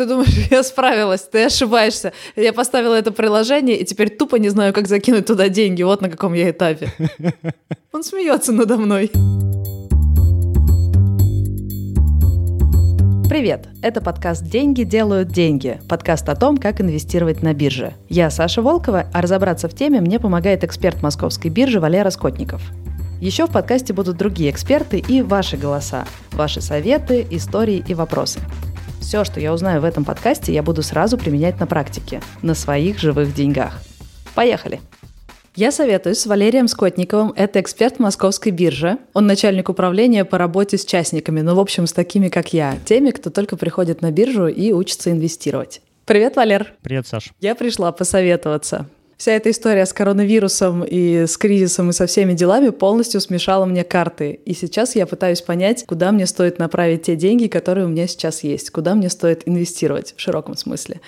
Ты думаешь, я справилась, ты ошибаешься. Я поставила это приложение, и теперь тупо не знаю, как закинуть туда деньги. Вот на каком я этапе. Он смеется надо мной. Привет! Это подкаст «Деньги делают деньги». Подкаст о том, как инвестировать на бирже. Я Саша Волкова, а разобраться в теме мне помогает эксперт московской биржи Валера Скотников. Еще в подкасте будут другие эксперты и ваши голоса, ваши советы, истории и вопросы. Все, что я узнаю в этом подкасте, я буду сразу применять на практике, на своих живых деньгах. Поехали! Я советуюсь с Валерием Скотниковым. Это эксперт московской биржи. Он начальник управления по работе с частниками. Ну, в общем, с такими, как я. Теми, кто только приходит на биржу и учится инвестировать. Привет, Валер. Привет, Саш. Я пришла посоветоваться. Вся эта история с коронавирусом и с кризисом и со всеми делами полностью смешала мне карты. И сейчас я пытаюсь понять, куда мне стоит направить те деньги, которые у меня сейчас есть, куда мне стоит инвестировать в широком смысле.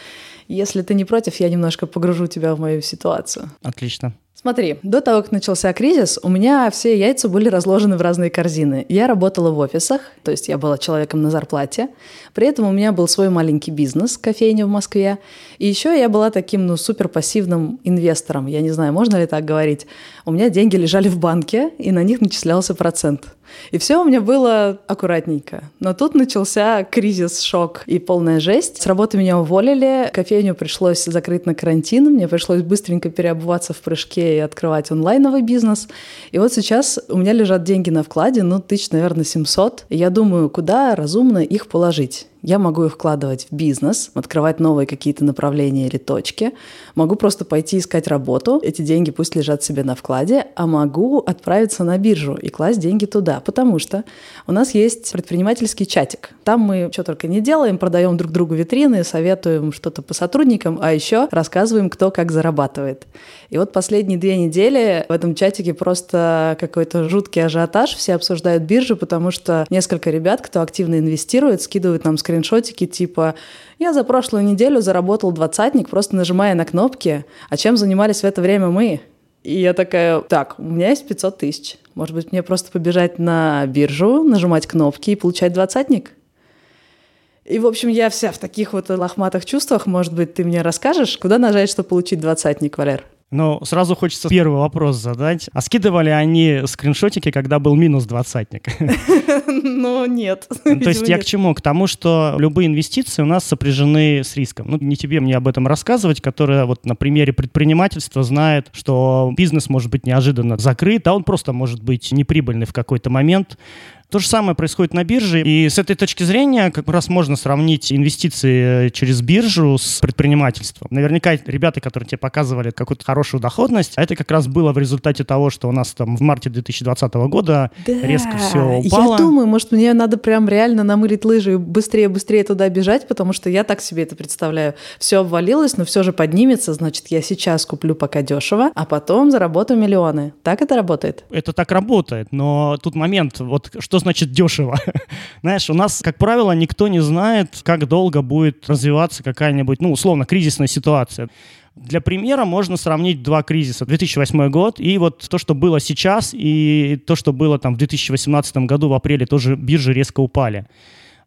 Если ты не против, я немножко погружу тебя в мою ситуацию. Отлично. Смотри, до того, как начался кризис, у меня все яйца были разложены в разные корзины. Я работала в офисах, то есть я была человеком на зарплате. При этом у меня был свой маленький бизнес, кофейня в Москве. И еще я была таким, ну, супер пассивным инвестором. Я не знаю, можно ли так говорить. У меня деньги лежали в банке, и на них начислялся процент. И все у меня было аккуратненько. Но тут начался кризис, шок и полная жесть. С работы меня уволили, кофейню пришлось закрыть на карантин, мне пришлось быстренько переобуваться в прыжке и открывать онлайновый бизнес. И вот сейчас у меня лежат деньги на вкладе, ну, тысяч, наверное, 700. И я думаю, куда разумно их положить. Я могу их вкладывать в бизнес, открывать новые какие-то направления или точки. Могу просто пойти искать работу. Эти деньги пусть лежат себе на вкладе, а могу отправиться на биржу и класть деньги туда. Потому что у нас есть предпринимательский чатик. Там мы что только не делаем, продаем друг другу витрины, советуем что-то по сотрудникам, а еще рассказываем, кто как зарабатывает. И вот последние две недели в этом чатике просто какой-то жуткий ажиотаж. Все обсуждают биржу, потому что несколько ребят, кто активно инвестирует, скидывают нам скрин скриншотики типа «Я за прошлую неделю заработал двадцатник, просто нажимая на кнопки, а чем занимались в это время мы?» И я такая, так, у меня есть 500 тысяч. Может быть, мне просто побежать на биржу, нажимать кнопки и получать двадцатник? И, в общем, я вся в таких вот лохматых чувствах. Может быть, ты мне расскажешь, куда нажать, чтобы получить двадцатник, Валер? Ну, сразу хочется первый вопрос задать. А скидывали они скриншотики, когда был минус двадцатник? Ну, нет. То есть я к чему? К тому, что любые инвестиции у нас сопряжены с риском. Ну, не тебе мне об этом рассказывать, которая вот на примере предпринимательства знает, что бизнес может быть неожиданно закрыт, а он просто может быть неприбыльный в какой-то момент. То же самое происходит на бирже, и с этой точки зрения как раз можно сравнить инвестиции через биржу с предпринимательством. Наверняка ребята, которые тебе показывали какую-то хорошую доходность, это как раз было в результате того, что у нас там в марте 2020 года да, резко все упало. Я думаю, может, мне надо прям реально намылить лыжи и быстрее-быстрее туда бежать, потому что я так себе это представляю. Все обвалилось, но все же поднимется, значит, я сейчас куплю пока дешево, а потом заработаю миллионы. Так это работает? Это так работает, но тут момент, вот что значит дешево? Знаешь, у нас, как правило, никто не знает, как долго будет развиваться какая-нибудь, ну, условно, кризисная ситуация. Для примера можно сравнить два кризиса. 2008 год и вот то, что было сейчас, и то, что было там в 2018 году в апреле, тоже биржи резко упали.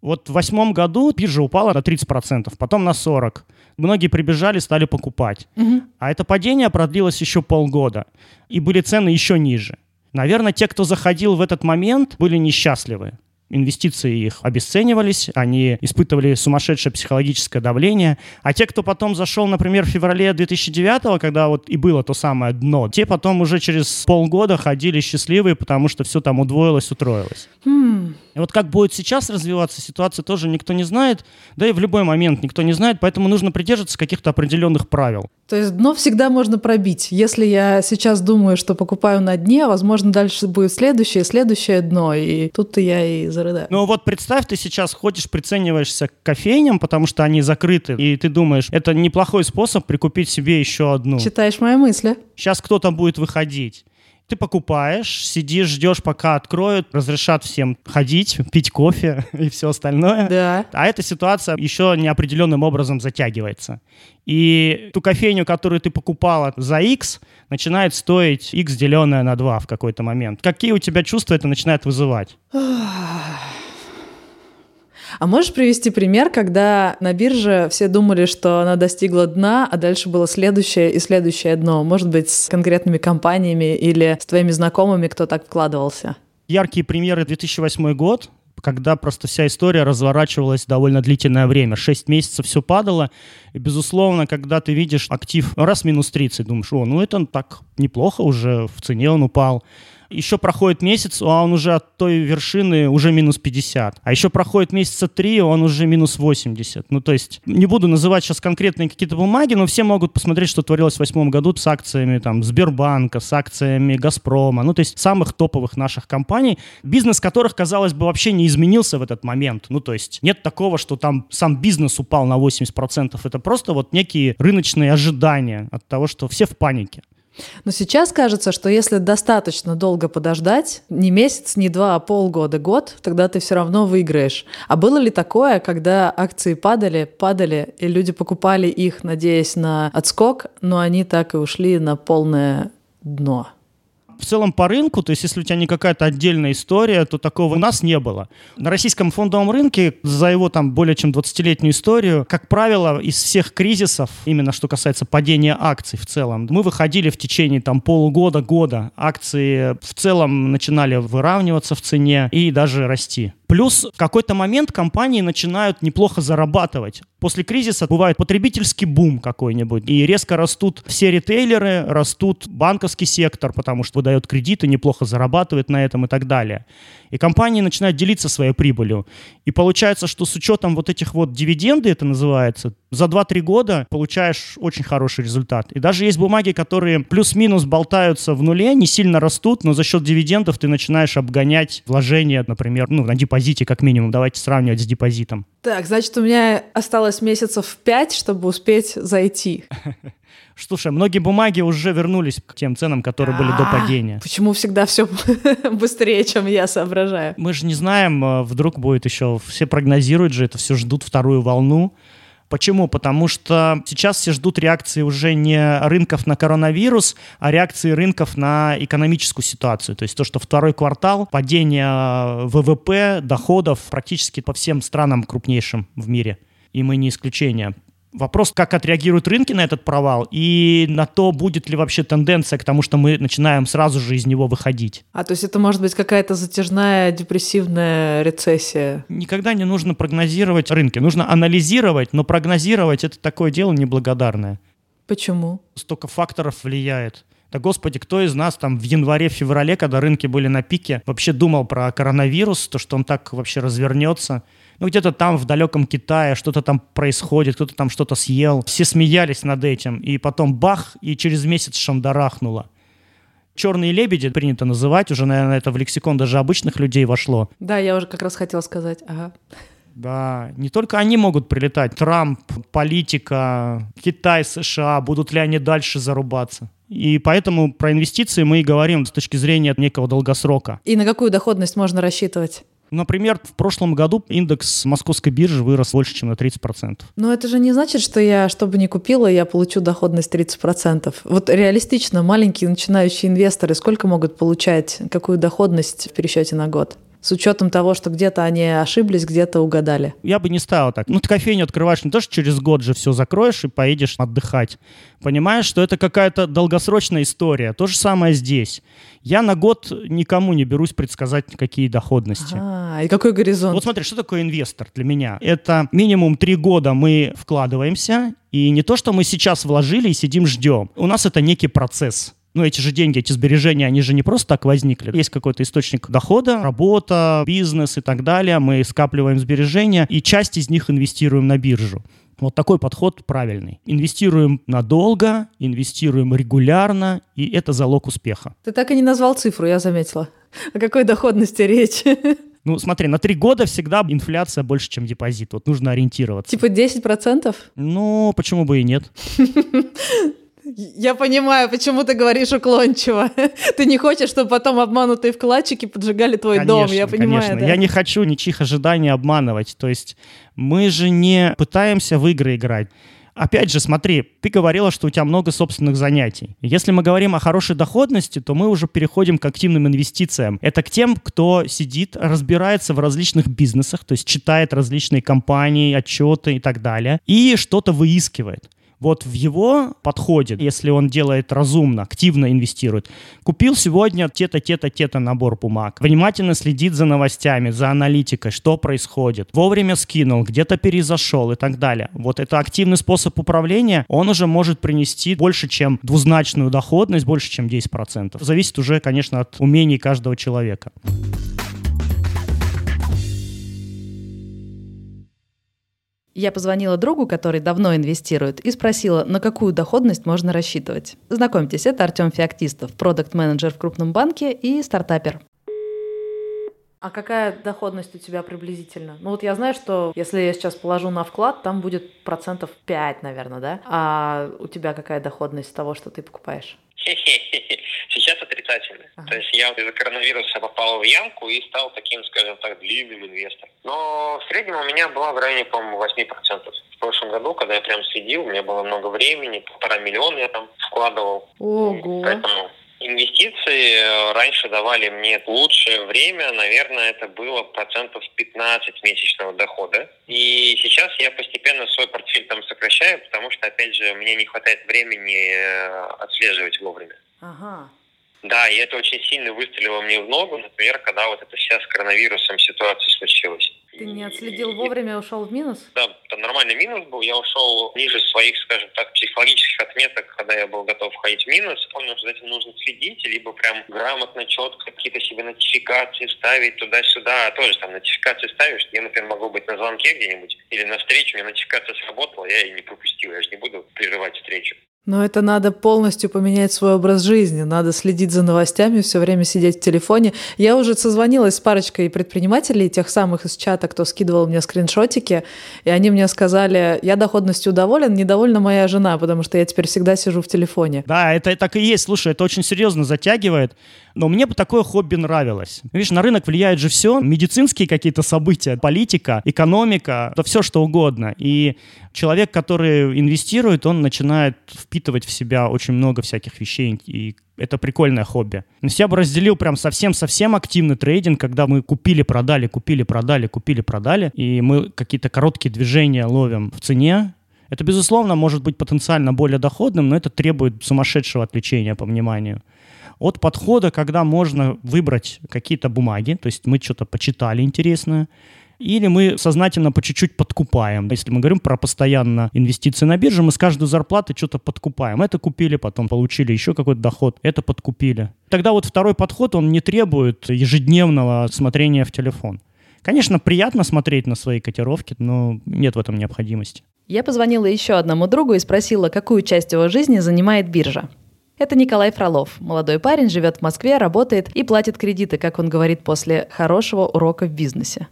Вот в восьмом году биржа упала на 30%, потом на 40%. Многие прибежали, стали покупать. Угу. А это падение продлилось еще полгода. И были цены еще ниже. Наверное, те, кто заходил в этот момент, были несчастливы. Инвестиции их обесценивались, они испытывали сумасшедшее психологическое давление. А те, кто потом зашел, например, в феврале 2009, когда вот и было то самое дно, те потом уже через полгода ходили счастливые, потому что все там удвоилось, утроилось. Mm. И вот как будет сейчас развиваться ситуация, тоже никто не знает, да и в любой момент никто не знает, поэтому нужно придерживаться каких-то определенных правил. То есть дно всегда можно пробить. Если я сейчас думаю, что покупаю на дне, возможно, дальше будет следующее, следующее дно, и тут-то я и зарыдаю. Ну вот представь, ты сейчас ходишь, прицениваешься к кофейням, потому что они закрыты, и ты думаешь, это неплохой способ прикупить себе еще одну. Читаешь мои мысли. Сейчас кто-то будет выходить. Ты покупаешь, сидишь, ждешь, пока откроют, разрешат всем ходить, пить кофе и все остальное. Да. А эта ситуация еще неопределенным образом затягивается. И ту кофейню, которую ты покупала за X, начинает стоить X, деленное на 2 в какой-то момент. Какие у тебя чувства это начинает вызывать? А можешь привести пример, когда на бирже все думали, что она достигла дна, а дальше было следующее и следующее дно? Может быть, с конкретными компаниями или с твоими знакомыми, кто так вкладывался? Яркие примеры 2008 год, когда просто вся история разворачивалась довольно длительное время. Шесть месяцев все падало. И, безусловно, когда ты видишь актив раз минус 30, думаешь, о, ну это так неплохо уже, в цене он упал. Еще проходит месяц, а он уже от той вершины уже минус 50. А еще проходит месяца три, он уже минус 80. Ну, то есть, не буду называть сейчас конкретные какие-то бумаги, но все могут посмотреть, что творилось в восьмом году с акциями там Сбербанка, с акциями Газпрома, ну, то есть самых топовых наших компаний, бизнес которых, казалось бы, вообще не изменился в этот момент. Ну, то есть, нет такого, что там сам бизнес упал на 80%. Это просто вот некие рыночные ожидания от того, что все в панике. Но сейчас кажется, что если достаточно долго подождать, не месяц, не два, а полгода, год, тогда ты все равно выиграешь. А было ли такое, когда акции падали, падали, и люди покупали их, надеясь на отскок, но они так и ушли на полное дно? В целом по рынку, то есть если у тебя не какая-то отдельная история, то такого у нас не было. На российском фондовом рынке за его там более чем 20-летнюю историю, как правило, из всех кризисов, именно что касается падения акций в целом, мы выходили в течение там полугода, года. Акции в целом начинали выравниваться в цене и даже расти. Плюс в какой-то момент компании начинают неплохо зарабатывать. После кризиса бывает потребительский бум какой-нибудь, и резко растут все ритейлеры, растут банковский сектор, потому что выдает кредиты, неплохо зарабатывает на этом и так далее. И компании начинают делиться своей прибылью. И получается, что с учетом вот этих вот дивиденды, это называется, за 2-3 года получаешь очень хороший результат. И даже есть бумаги, которые плюс-минус болтаются в нуле, не сильно растут, но за счет дивидендов ты начинаешь обгонять вложения, например, ну, на депозите как минимум. Давайте сравнивать с депозитом. Так, значит, у меня осталось месяцев 5, чтобы успеть зайти. Слушай, многие бумаги уже вернулись к тем ценам, которые были до а, падения. Почему всегда все быстрее, чем я соображаю? Мы же не знаем, э, вдруг будет еще... Все прогнозируют же это, все ждут вторую волну. Почему? Потому что сейчас все ждут реакции уже не рынков на коронавирус, а реакции рынков на экономическую ситуацию. То есть то, что второй квартал, падение ВВП, доходов практически по всем странам крупнейшим в мире. И мы не исключение. Вопрос, как отреагируют рынки на этот провал и на то, будет ли вообще тенденция к тому, что мы начинаем сразу же из него выходить. А то есть это может быть какая-то затяжная депрессивная рецессия? Никогда не нужно прогнозировать рынки. Нужно анализировать, но прогнозировать это такое дело неблагодарное. Почему? Столько факторов влияет. Да, господи, кто из нас там в январе-феврале, когда рынки были на пике, вообще думал про коронавирус, то, что он так вообще развернется? Ну, где-то там в далеком Китае что-то там происходит, кто-то там что-то съел. Все смеялись над этим, и потом бах, и через месяц шандарахнуло. Черные лебеди принято называть, уже, наверное, это в лексикон даже обычных людей вошло. Да, я уже как раз хотела сказать, ага. Да, не только они могут прилетать. Трамп, политика, Китай, США, будут ли они дальше зарубаться? И поэтому про инвестиции мы и говорим с точки зрения некого долгосрока. И на какую доходность можно рассчитывать? Например, в прошлом году индекс московской биржи вырос больше, чем на 30%. Но это же не значит, что я, что бы ни купила, я получу доходность 30%. Вот реалистично, маленькие начинающие инвесторы сколько могут получать, какую доходность в пересчете на год? С учетом того, что где-то они ошиблись, где-то угадали? Я бы не ставил так. Ну, ты кофейню открываешь не то, что через год же все закроешь и поедешь отдыхать. Понимаешь, что это какая-то долгосрочная история. То же самое здесь. Я на год никому не берусь предсказать, какие доходности. А, и какой горизонт? Вот смотри, что такое инвестор для меня? Это минимум три года мы вкладываемся, и не то, что мы сейчас вложили и сидим ждем. У нас это некий процесс ну, эти же деньги, эти сбережения, они же не просто так возникли. Есть какой-то источник дохода, работа, бизнес и так далее. Мы скапливаем сбережения, и часть из них инвестируем на биржу. Вот такой подход правильный. Инвестируем надолго, инвестируем регулярно, и это залог успеха. Ты так и не назвал цифру, я заметила. О какой доходности речь? Ну, смотри, на три года всегда инфляция больше, чем депозит. Вот нужно ориентироваться. Типа 10%? Ну, почему бы и нет? Я понимаю, почему ты говоришь уклончиво. Ты не хочешь, чтобы потом обманутые вкладчики поджигали твой конечно, дом. Я понимаю. Конечно. Да? Я не хочу ничьих ожиданий обманывать. То есть мы же не пытаемся в игры играть. Опять же, смотри, ты говорила, что у тебя много собственных занятий. Если мы говорим о хорошей доходности, то мы уже переходим к активным инвестициям. Это к тем, кто сидит, разбирается в различных бизнесах, то есть читает различные компании, отчеты и так далее, и что-то выискивает. Вот в его подходе, если он делает разумно, активно инвестирует, купил сегодня те-то, те-то, те-то набор бумаг, внимательно следит за новостями, за аналитикой, что происходит, вовремя скинул, где-то перезашел и так далее. Вот это активный способ управления, он уже может принести больше, чем двузначную доходность, больше, чем 10%. Зависит уже, конечно, от умений каждого человека. Я позвонила другу, который давно инвестирует, и спросила, на какую доходность можно рассчитывать. Знакомьтесь, это Артем Феоктистов, продукт-менеджер в крупном банке и стартапер. А какая доходность у тебя приблизительно? Ну вот я знаю, что если я сейчас положу на вклад, там будет процентов 5, наверное, да? А у тебя какая доходность того, что ты покупаешь? Сейчас отрицательный. Ага. То есть я из-за коронавируса попал в ямку и стал таким, скажем так, длинным инвестором. Но в среднем у меня была в районе, по-моему, 8%. В прошлом году, когда я прям следил, у меня было много времени, полтора миллиона я там вкладывал. Ого. Поэтому Инвестиции э, раньше давали мне лучшее время, наверное, это было процентов 15 месячного дохода. И сейчас я постепенно свой портфель там сокращаю, потому что, опять же, мне не хватает времени э, отслеживать вовремя. Ага. Да, и это очень сильно выстрелило мне в ногу, например, когда вот эта вся с коронавирусом ситуация случилась. Ты не отследил вовремя, ушел в минус? Да, там нормальный минус был. Я ушел ниже своих, скажем так, психологических отметок, когда я был готов входить в минус. Понял, что за этим нужно следить, либо прям грамотно, четко какие-то себе нотификации ставить туда-сюда. Тоже там нотификации ставишь. Я, например, могу быть на звонке где-нибудь или на встрече, у меня нотификация сработала, я ее не пропустил. Я же не буду прерывать встречу. Но это надо полностью поменять свой образ жизни, надо следить за новостями, все время сидеть в телефоне. Я уже созвонилась с парочкой предпринимателей, тех самых из чата, кто скидывал мне скриншотики, и они мне сказали, я доходностью доволен, недовольна моя жена, потому что я теперь всегда сижу в телефоне. Да, это так и есть. Слушай, это очень серьезно затягивает. Но мне бы такое хобби нравилось. Видишь, на рынок влияет же все. Медицинские какие-то события, политика, экономика, да все что угодно. И человек, который инвестирует, он начинает впитывать в себя очень много всяких вещей. И это прикольное хобби. Но я бы разделил прям совсем-совсем активный трейдинг, когда мы купили, продали, купили, продали, купили, продали, и мы какие-то короткие движения ловим в цене, это, безусловно, может быть потенциально более доходным, но это требует сумасшедшего отвлечения по вниманию от подхода, когда можно выбрать какие-то бумаги, то есть мы что-то почитали интересное, или мы сознательно по чуть-чуть подкупаем. Если мы говорим про постоянно инвестиции на бирже, мы с каждой зарплаты что-то подкупаем. Это купили, потом получили еще какой-то доход, это подкупили. Тогда вот второй подход, он не требует ежедневного смотрения в телефон. Конечно, приятно смотреть на свои котировки, но нет в этом необходимости. Я позвонила еще одному другу и спросила, какую часть его жизни занимает биржа. Это Николай Фролов. Молодой парень живет в Москве, работает и платит кредиты, как он говорит, после хорошего урока в бизнесе.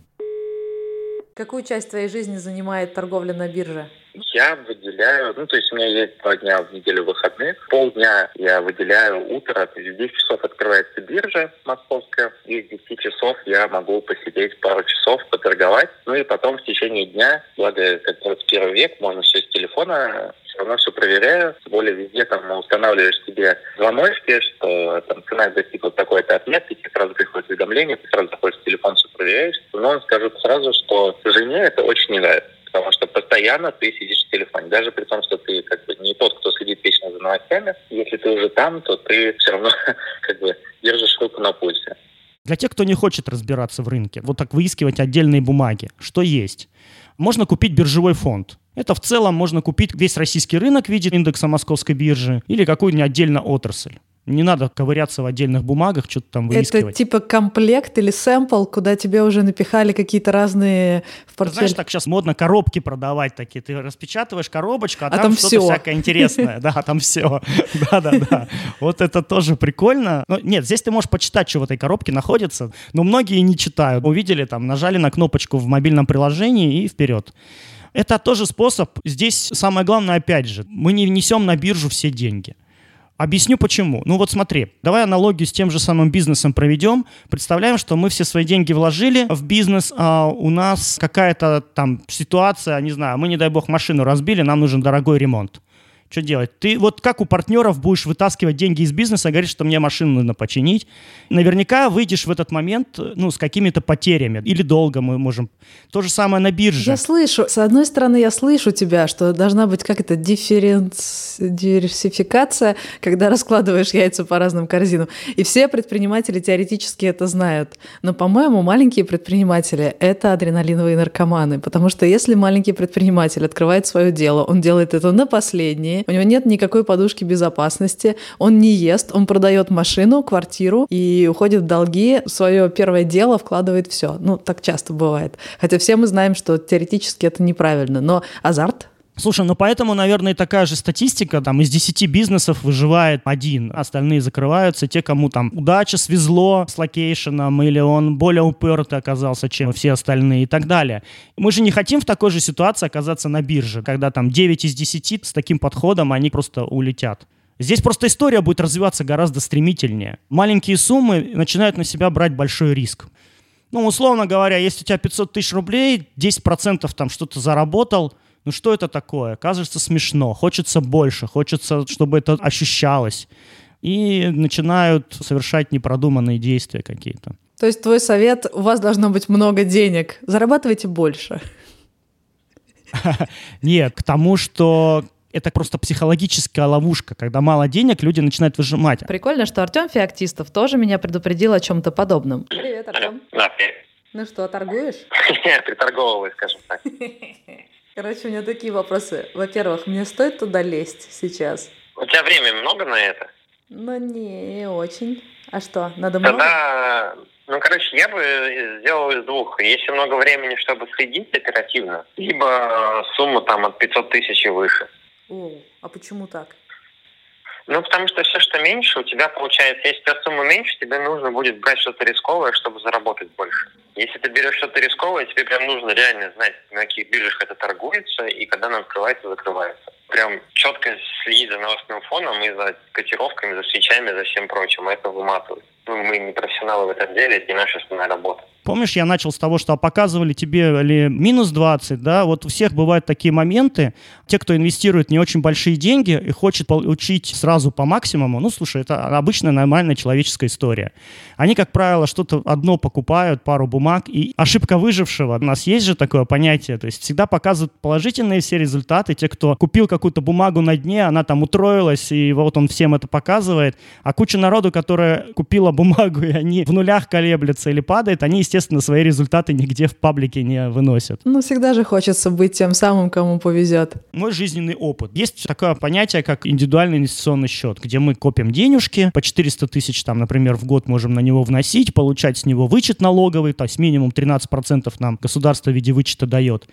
Какую часть твоей жизни занимает торговля на бирже? Я выделяю, ну, то есть у меня есть два дня в неделю выходных. Полдня я выделяю утро, то есть в 10 часов открывается биржа московская, и с 10 часов я могу посидеть пару часов, поторговать. Ну и потом в течение дня, благо это 21 век, можно все с телефона все равно все проверяю. Тем более везде там устанавливаешь себе звоночки, что там цена достигла такой-то отметки, тебе сразу приходит уведомление, ты сразу заходишь в телефон, все проверяешь. Но скажу сразу, что жене это очень не нравится потому что постоянно ты сидишь в телефоне. Даже при том, что ты как бы не тот, кто следит вечно за новостями, если ты уже там, то ты все равно как бы держишь руку на пульсе. Для тех, кто не хочет разбираться в рынке, вот так выискивать отдельные бумаги, что есть? Можно купить биржевой фонд. Это в целом можно купить весь российский рынок в виде индекса московской биржи или какую-нибудь отдельно отрасль. Не надо ковыряться в отдельных бумагах, что-то там выискивать. Это типа комплект или сэмпл, куда тебе уже напихали какие-то разные в портфель. Знаешь, так сейчас модно коробки продавать такие. Ты распечатываешь коробочку, а, а там, там что-то всякое интересное. Да, там все. Да-да-да. Вот это тоже прикольно. Но нет, здесь ты можешь почитать, что в этой коробке находится, но многие не читают. Увидели там, нажали на кнопочку в мобильном приложении и вперед. Это тоже способ. Здесь самое главное, опять же, мы не внесем на биржу все деньги. Объясню почему. Ну вот смотри, давай аналогию с тем же самым бизнесом проведем. Представляем, что мы все свои деньги вложили в бизнес, а у нас какая-то там ситуация, не знаю, мы, не дай бог, машину разбили, нам нужен дорогой ремонт что делать? Ты вот как у партнеров будешь вытаскивать деньги из бизнеса, говоришь, что мне машину нужно починить. Наверняка выйдешь в этот момент ну, с какими-то потерями. Или долго мы можем. То же самое на бирже. Я слышу. С одной стороны, я слышу тебя, что должна быть как-то дифференц... диверсификация, когда раскладываешь яйца по разным корзинам. И все предприниматели теоретически это знают. Но, по-моему, маленькие предприниматели — это адреналиновые наркоманы. Потому что если маленький предприниматель открывает свое дело, он делает это на последнее, у него нет никакой подушки безопасности, он не ест, он продает машину, квартиру и уходит в долги, свое первое дело вкладывает все. Ну, так часто бывает. Хотя все мы знаем, что теоретически это неправильно, но азарт Слушай, ну поэтому, наверное, такая же статистика, там из 10 бизнесов выживает один, остальные закрываются, те, кому там удача свезло с location ом, или он более упертый оказался, чем все остальные и так далее. Мы же не хотим в такой же ситуации оказаться на бирже, когда там 9 из 10 с таким подходом, они просто улетят. Здесь просто история будет развиваться гораздо стремительнее. Маленькие суммы начинают на себя брать большой риск. Ну, условно говоря, если у тебя 500 тысяч рублей, 10% там что-то заработал – ну что это такое? Кажется смешно, хочется больше, хочется, чтобы это ощущалось. И начинают совершать непродуманные действия какие-то. То есть твой совет, у вас должно быть много денег, зарабатывайте больше. Нет, к тому, что это просто психологическая ловушка. Когда мало денег, люди начинают выжимать. Прикольно, что Артем Феоктистов тоже меня предупредил о чем-то подобном. Привет, Артем. Ну что, торгуешь? Приторговываю, скажем так. Короче, у меня такие вопросы. Во-первых, мне стоит туда лезть сейчас? У тебя времени много на это? Ну, не, очень. А что, надо много? Тогда, ну, короче, я бы сделал из двух. Если много времени, чтобы следить оперативно, либо сумма там от 500 тысяч и выше. О, а почему так? Ну, потому что все, что меньше, у тебя получается, если у тебя сумма меньше, тебе нужно будет брать что-то рисковое, чтобы заработать больше. Если ты берешь что-то рисковое, тебе прям нужно реально знать, на каких биржах это торгуется и когда оно открывается, закрывается. Прям четко следить за новостным фоном и за котировками, за свечами, за всем прочим. Это выматывает. Ну, мы не профессионалы в этом деле, это не наша основная работа. Помнишь, я начал с того, что показывали тебе ли минус 20, да, вот у всех бывают такие моменты, те, кто инвестирует не очень большие деньги и хочет получить сразу по максимуму, ну, слушай, это обычная нормальная человеческая история. Они, как правило, что-то одно покупают, пару бумаг, и ошибка выжившего, у нас есть же такое понятие, то есть всегда показывают положительные все результаты, те, кто купил какую-то бумагу на дне, она там утроилась, и вот он всем это показывает, а куча народу, которая купила бумагу, и они в нулях колеблются или падает, они, естественно, свои результаты нигде в паблике не выносят. Ну, всегда же хочется быть тем самым, кому повезет. Мой жизненный опыт. Есть такое понятие, как индивидуальный инвестиционный счет, где мы копим денежки, по 400 тысяч, там, например, в год можем на него вносить, получать с него вычет налоговый, то есть минимум 13% нам государство в виде вычета дает.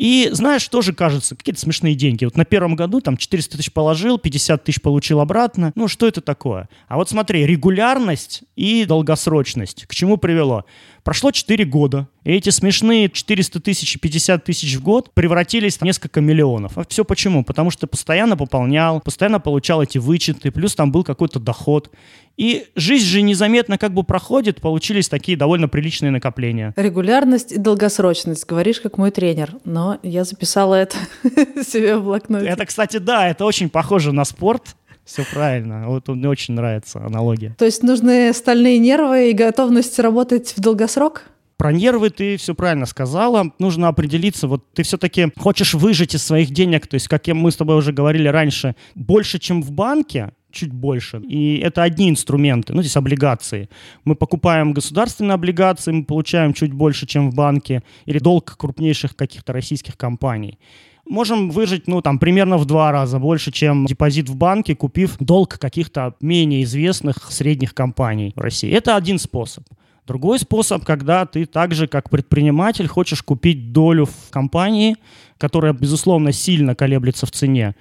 И знаешь, тоже кажется, какие-то смешные деньги. Вот на первом году там 400 тысяч положил, 50 тысяч получил обратно. Ну, что это такое? А вот смотри, регулярность и долгосрочность. К чему привело? Прошло 4 года, и эти смешные 400 тысяч и 50 тысяч в год превратились в несколько миллионов. А все почему? Потому что постоянно пополнял, постоянно получал эти вычеты, плюс там был какой-то доход. И жизнь же незаметно как бы проходит, получились такие довольно приличные накопления. Регулярность и долгосрочность, говоришь, как мой тренер, но я записала это себе в блокноте. Это, кстати, да, это очень похоже на спорт, все правильно. Вот мне очень нравится аналогия. То есть нужны стальные нервы и готовность работать в долгосрок? Про нервы ты все правильно сказала. Нужно определиться, вот ты все-таки хочешь выжить из своих денег, то есть, как мы с тобой уже говорили раньше, больше, чем в банке, чуть больше. И это одни инструменты, ну, здесь облигации. Мы покупаем государственные облигации, мы получаем чуть больше, чем в банке, или долг крупнейших каких-то российских компаний можем выжить, ну, там, примерно в два раза больше, чем депозит в банке, купив долг каких-то менее известных средних компаний в России. Это один способ. Другой способ, когда ты также как предприниматель хочешь купить долю в компании, которая, безусловно, сильно колеблется в цене,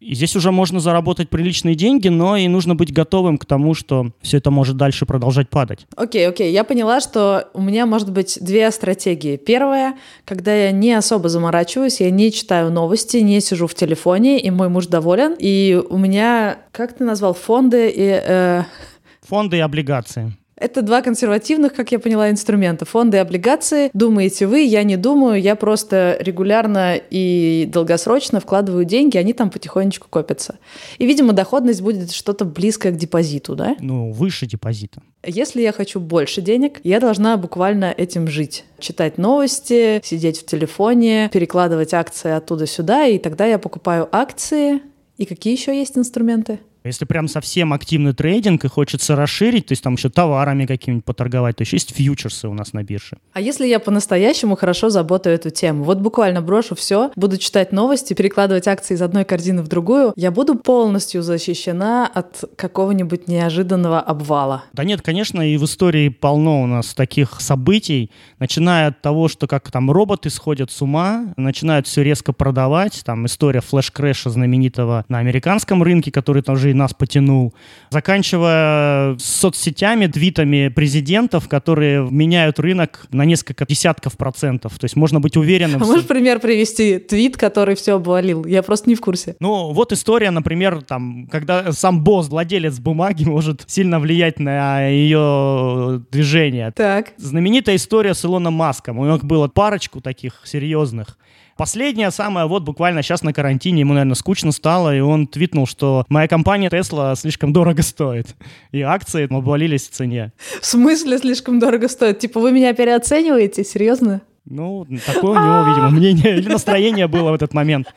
И здесь уже можно заработать приличные деньги, но и нужно быть готовым к тому, что все это может дальше продолжать падать. Окей, okay, окей. Okay. Я поняла, что у меня может быть две стратегии. Первая, когда я не особо заморачиваюсь, я не читаю новости, не сижу в телефоне, и мой муж доволен. И у меня, как ты назвал, фонды и... Э... Фонды и облигации. Это два консервативных, как я поняла, инструмента. Фонды и облигации. Думаете вы, я не думаю, я просто регулярно и долгосрочно вкладываю деньги, они там потихонечку копятся. И, видимо, доходность будет что-то близкое к депозиту, да? Ну, выше депозита. Если я хочу больше денег, я должна буквально этим жить. Читать новости, сидеть в телефоне, перекладывать акции оттуда сюда, и тогда я покупаю акции. И какие еще есть инструменты? Если прям совсем активный трейдинг и хочется расширить, то есть там еще товарами какими-нибудь поторговать, то еще есть фьючерсы у нас на бирже. А если я по-настоящему хорошо заботаю эту тему? Вот буквально брошу все, буду читать новости, перекладывать акции из одной корзины в другую, я буду полностью защищена от какого-нибудь неожиданного обвала. Да нет, конечно, и в истории полно у нас таких событий, начиная от того, что как там роботы сходят с ума, начинают все резко продавать, там история флеш-крэша знаменитого на американском рынке, который тоже нас потянул, заканчивая соцсетями, твитами президентов, которые меняют рынок на несколько десятков процентов. То есть можно быть уверенным. А можешь пример привести? Твит, который все обвалил? Я просто не в курсе. Ну, вот история, например, там, когда сам босс, владелец бумаги, может сильно влиять на ее движение. Так. Знаменитая история с Илоном Маском. У него было парочку таких серьезных. Последнее самое, вот буквально сейчас на карантине, ему, наверное, скучно стало, и он твитнул, что моя компания Tesla слишком дорого стоит, и акции обвалились в цене. В смысле слишком дорого стоит? Типа вы меня переоцениваете? Серьезно? Ну, такое у него, видимо, мнение или настроение было в этот момент.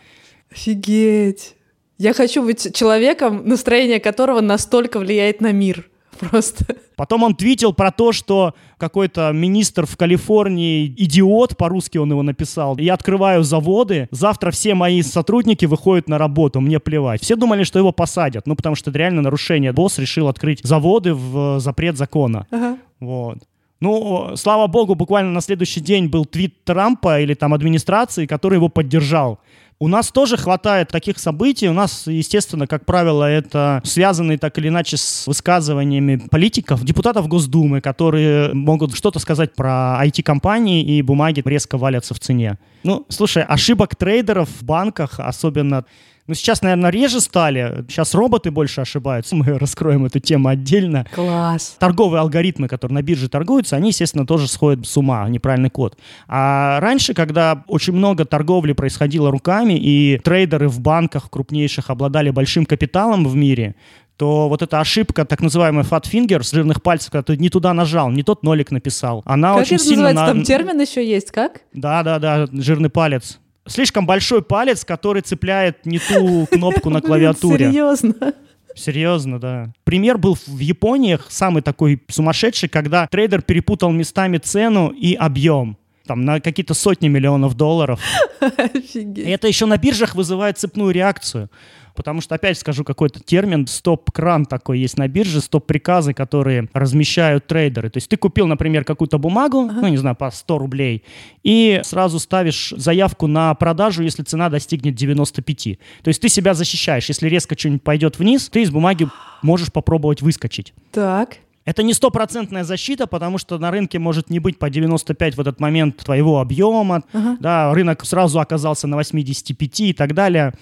Офигеть. Я хочу быть человеком, настроение которого настолько влияет на мир. Просто. Потом он твитил про то, что какой-то министр в Калифорнии, идиот, по-русски он его написал, я открываю заводы, завтра все мои сотрудники выходят на работу, мне плевать. Все думали, что его посадят, ну потому что это реально нарушение. Босс решил открыть заводы в запрет закона. Ага. Вот. Ну, слава богу, буквально на следующий день был твит Трампа или там администрации, который его поддержал. У нас тоже хватает таких событий. У нас, естественно, как правило, это связанные так или иначе с высказываниями политиков, депутатов Госдумы, которые могут что-то сказать про IT-компании, и бумаги резко валятся в цене. Ну, слушай, ошибок трейдеров в банках, особенно ну, сейчас, наверное, реже стали. Сейчас роботы больше ошибаются. Мы раскроем эту тему отдельно. Класс. Торговые алгоритмы, которые на бирже торгуются, они, естественно, тоже сходят с ума. Неправильный код. А раньше, когда очень много торговли происходило руками, и трейдеры в банках крупнейших обладали большим капиталом в мире, то вот эта ошибка, так называемая fat finger, с жирных пальцев, когда ты не туда нажал, не тот нолик написал, она как очень это сильно... называется? На... Там термин еще есть, как? Да-да-да, жирный палец слишком большой палец, который цепляет не ту кнопку на клавиатуре. Серьезно? Серьезно, да. Пример был в Японии, самый такой сумасшедший, когда трейдер перепутал местами цену и объем там на какие-то сотни миллионов долларов. Офигеть. И это еще на биржах вызывает цепную реакцию. Потому что, опять скажу какой-то термин, стоп-кран такой есть на бирже, стоп-приказы, которые размещают трейдеры. То есть ты купил, например, какую-то бумагу, ага. ну, не знаю, по 100 рублей, и сразу ставишь заявку на продажу, если цена достигнет 95. То есть ты себя защищаешь. Если резко что-нибудь пойдет вниз, ты из бумаги можешь попробовать выскочить. Так. Это не стопроцентная защита, потому что на рынке может не быть по 95 в этот момент твоего объема, ага. да, рынок сразу оказался на 85 и так далее.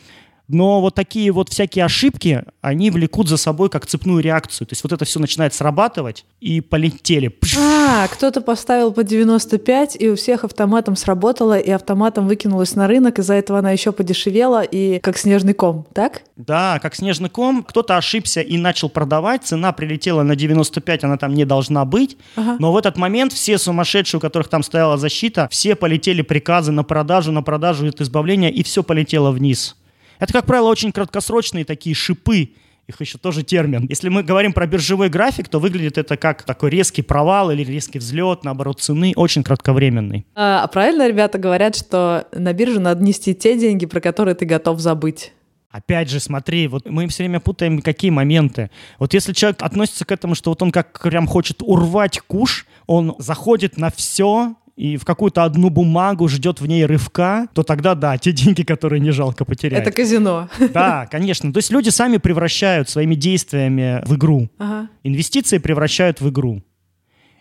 Но вот такие вот всякие ошибки, они влекут за собой как цепную реакцию. То есть вот это все начинает срабатывать, и полетели. А, кто-то поставил по 95, и у всех автоматом сработало, и автоматом выкинулась на рынок, из-за этого она еще подешевела, и как снежный ком, так? Да, как снежный ком. Кто-то ошибся и начал продавать, цена прилетела на 95, она там не должна быть. Ага. Но в этот момент все сумасшедшие, у которых там стояла защита, все полетели приказы на продажу, на продажу, это избавление, и все полетело вниз. Это, как правило, очень краткосрочные такие шипы, их еще тоже термин. Если мы говорим про биржевой график, то выглядит это как такой резкий провал или резкий взлет, наоборот, цены очень кратковременный. А, а правильно ребята говорят, что на биржу надо нести те деньги, про которые ты готов забыть? Опять же, смотри, вот мы все время путаем какие моменты. Вот если человек относится к этому, что вот он как прям хочет урвать куш, он заходит на все, и в какую-то одну бумагу ждет в ней рывка, то тогда да, те деньги, которые не жалко потерять. Это казино. Да, конечно. То есть люди сами превращают своими действиями в игру. Ага. Инвестиции превращают в игру.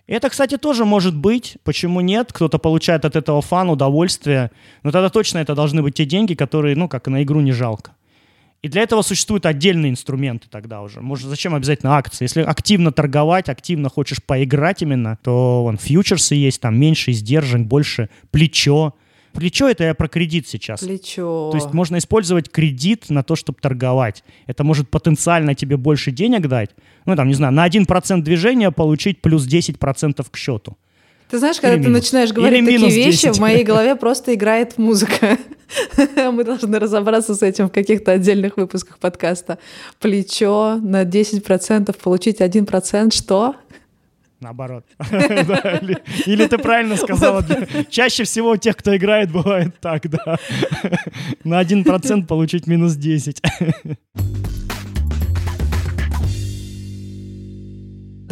Это, кстати, тоже может быть. Почему нет? Кто-то получает от этого фан, удовольствие. Но тогда точно это должны быть те деньги, которые, ну, как на игру не жалко. И для этого существуют отдельные инструменты тогда уже. Может, зачем обязательно акции? Если активно торговать, активно хочешь поиграть именно, то вон фьючерсы есть, там меньше издержек, больше плечо. Плечо это я про кредит сейчас. Плечо. То есть можно использовать кредит на то, чтобы торговать. Это может потенциально тебе больше денег дать. Ну, там, не знаю, на 1% движения получить плюс 10% к счету. Ты знаешь, когда Или ты минус. начинаешь говорить Или такие вещи, 10. в моей голове просто играет музыка. Мы должны разобраться с этим в каких-то отдельных выпусках подкаста. Плечо на 10% получить 1%, что? Наоборот. Или ты правильно сказала. Чаще всего у тех, кто играет, бывает так, да. На 1% получить минус 10.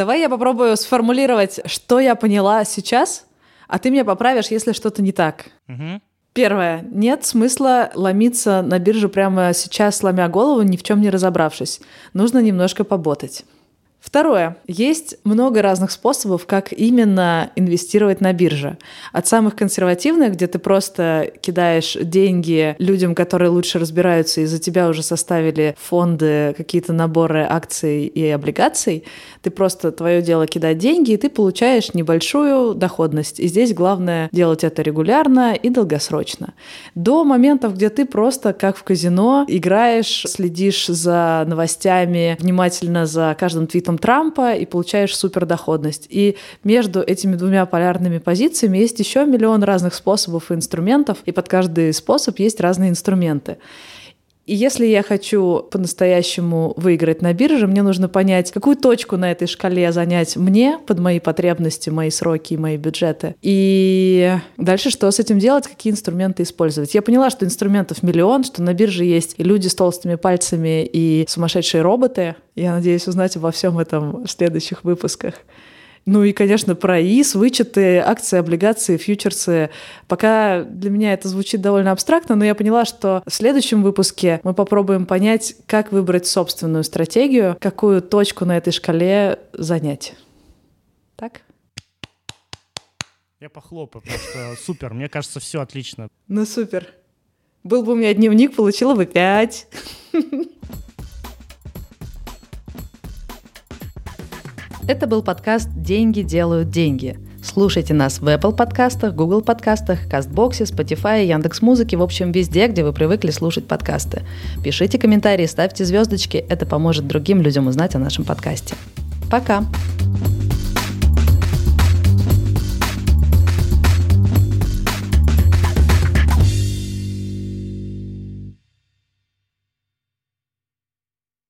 Давай я попробую сформулировать, что я поняла сейчас, а ты меня поправишь, если что-то не так. Мгм. Первое. Нет смысла ломиться на биржу прямо сейчас, сломя голову, ни в чем не разобравшись. Нужно немножко поботать. Второе. Есть много разных способов, как именно инвестировать на бирже. От самых консервативных, где ты просто кидаешь деньги людям, которые лучше разбираются, и за тебя уже составили фонды, какие-то наборы акций и облигаций. Ты просто твое дело кидать деньги, и ты получаешь небольшую доходность. И здесь главное делать это регулярно и долгосрочно. До моментов, где ты просто как в казино играешь, следишь за новостями, внимательно за каждым твитом Трампа и получаешь супердоходность. И между этими двумя полярными позициями есть еще миллион разных способов и инструментов, и под каждый способ есть разные инструменты. И если я хочу по-настоящему выиграть на бирже, мне нужно понять, какую точку на этой шкале занять мне под мои потребности, мои сроки и мои бюджеты. И дальше что с этим делать, какие инструменты использовать. Я поняла, что инструментов миллион, что на бирже есть и люди с толстыми пальцами, и сумасшедшие роботы. Я надеюсь узнать обо всем этом в следующих выпусках. Ну и, конечно, про ИИС, вычеты, акции, облигации, фьючерсы. Пока для меня это звучит довольно абстрактно, но я поняла, что в следующем выпуске мы попробуем понять, как выбрать собственную стратегию, какую точку на этой шкале занять. Так? Я похлопаю, просто супер. Мне кажется, все отлично. Ну супер. Был бы у меня дневник, получила бы пять. Это был подкаст «Деньги делают деньги». Слушайте нас в Apple подкастах, Google подкастах, Кастбоксе, Spotify, Яндекс.Музыке, в общем, везде, где вы привыкли слушать подкасты. Пишите комментарии, ставьте звездочки, это поможет другим людям узнать о нашем подкасте. Пока!